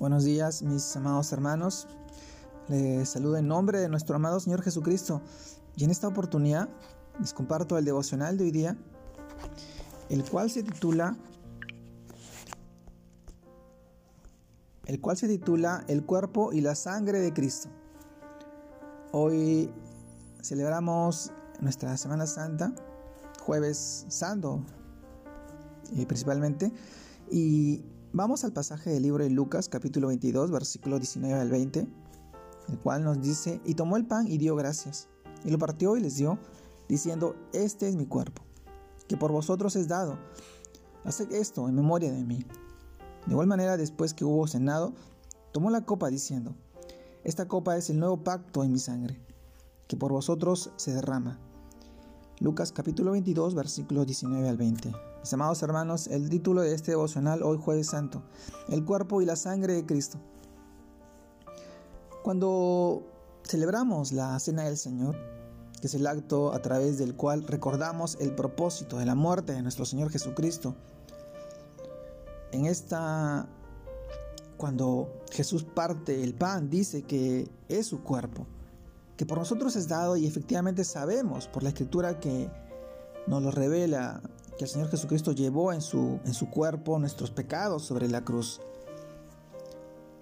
Buenos días, mis amados hermanos. Les saludo en nombre de nuestro amado Señor Jesucristo. Y en esta oportunidad les comparto el devocional de hoy día, el cual se titula el cual se titula El cuerpo y la sangre de Cristo. Hoy celebramos nuestra Semana Santa, jueves santo, eh, principalmente, y Vamos al pasaje del libro de Lucas capítulo 22 versículo 19 al 20, el cual nos dice, y tomó el pan y dio gracias, y lo partió y les dio, diciendo, este es mi cuerpo, que por vosotros es dado, haced esto en memoria de mí. De igual manera, después que hubo cenado, tomó la copa diciendo, esta copa es el nuevo pacto en mi sangre, que por vosotros se derrama. Lucas capítulo 22 versículos 19 al 20. Mis amados hermanos, el título de este devocional hoy jueves santo, el cuerpo y la sangre de Cristo. Cuando celebramos la cena del Señor, que es el acto a través del cual recordamos el propósito de la muerte de nuestro Señor Jesucristo, en esta, cuando Jesús parte el pan, dice que es su cuerpo, que por nosotros es dado y efectivamente sabemos por la escritura que nos lo revela que el Señor Jesucristo llevó en su, en su cuerpo nuestros pecados sobre la cruz.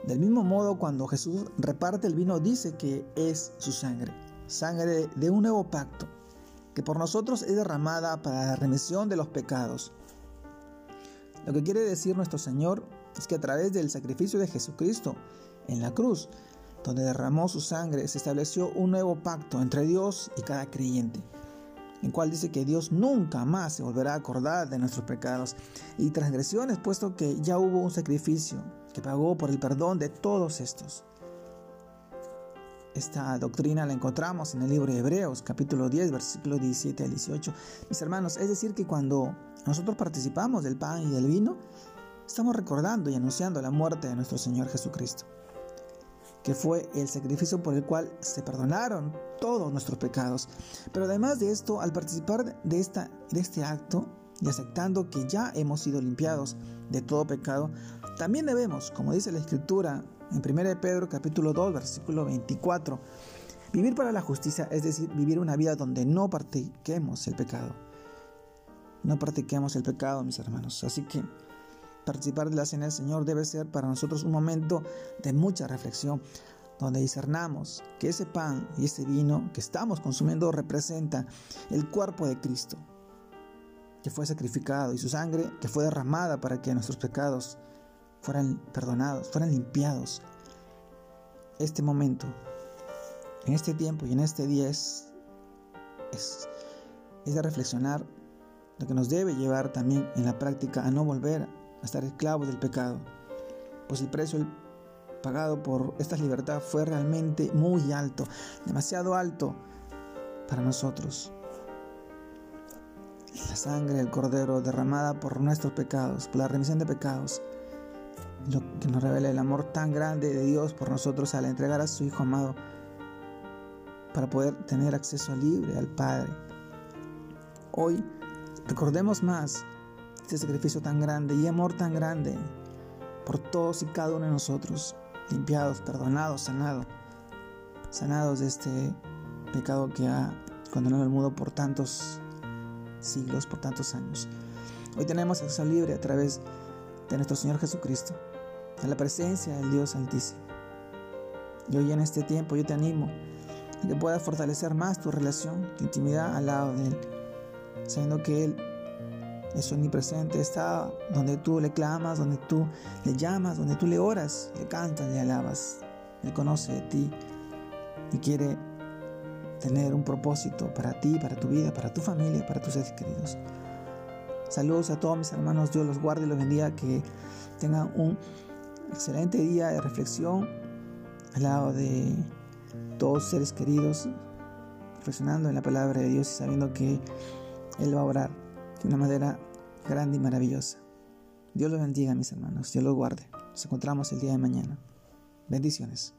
Del mismo modo, cuando Jesús reparte el vino, dice que es su sangre, sangre de un nuevo pacto, que por nosotros es derramada para la remisión de los pecados. Lo que quiere decir nuestro Señor es que a través del sacrificio de Jesucristo en la cruz, donde derramó su sangre, se estableció un nuevo pacto entre Dios y cada creyente en cual dice que Dios nunca más se volverá a acordar de nuestros pecados y transgresiones, puesto que ya hubo un sacrificio que pagó por el perdón de todos estos. Esta doctrina la encontramos en el libro de Hebreos, capítulo 10, versículo 17 al 18. Mis hermanos, es decir, que cuando nosotros participamos del pan y del vino, estamos recordando y anunciando la muerte de nuestro Señor Jesucristo que fue el sacrificio por el cual se perdonaron todos nuestros pecados. Pero además de esto, al participar de, esta, de este acto y aceptando que ya hemos sido limpiados de todo pecado, también debemos, como dice la Escritura en 1 Pedro capítulo 2, versículo 24, vivir para la justicia, es decir, vivir una vida donde no practiquemos el pecado. No practiquemos el pecado, mis hermanos. Así que Participar de la cena del Señor debe ser para nosotros un momento de mucha reflexión, donde discernamos que ese pan y ese vino que estamos consumiendo representa el cuerpo de Cristo, que fue sacrificado y su sangre que fue derramada para que nuestros pecados fueran perdonados, fueran limpiados. Este momento, en este tiempo y en este día es, es, es de reflexionar lo que nos debe llevar también en la práctica a no volver a estar esclavos del pecado, pues el precio pagado por esta libertad fue realmente muy alto, demasiado alto para nosotros. La sangre del Cordero derramada por nuestros pecados, por la remisión de pecados, lo que nos revela el amor tan grande de Dios por nosotros al entregar a su Hijo amado para poder tener acceso libre al Padre. Hoy recordemos más este sacrificio tan grande y amor tan grande por todos y cada uno de nosotros, limpiados, perdonados, sanados, sanados de este pecado que ha condenado el mundo por tantos siglos, por tantos años. Hoy tenemos acceso libre a través de nuestro Señor Jesucristo, de la presencia del Dios Altísimo. Y hoy en este tiempo yo te animo a que puedas fortalecer más tu relación, tu intimidad al lado de Él, sabiendo que Él es omnipresente, está donde tú le clamas, donde tú le llamas, donde tú le oras, le cantas, le alabas. Él conoce de ti y quiere tener un propósito para ti, para tu vida, para tu familia, para tus seres queridos. Saludos a todos mis hermanos, Dios los guarde y los bendiga, que tengan un excelente día de reflexión al lado de todos seres queridos, reflexionando en la palabra de Dios y sabiendo que Él va a orar de una manera grande y maravillosa. Dios los bendiga, mis hermanos. Dios los guarde. Nos encontramos el día de mañana. Bendiciones.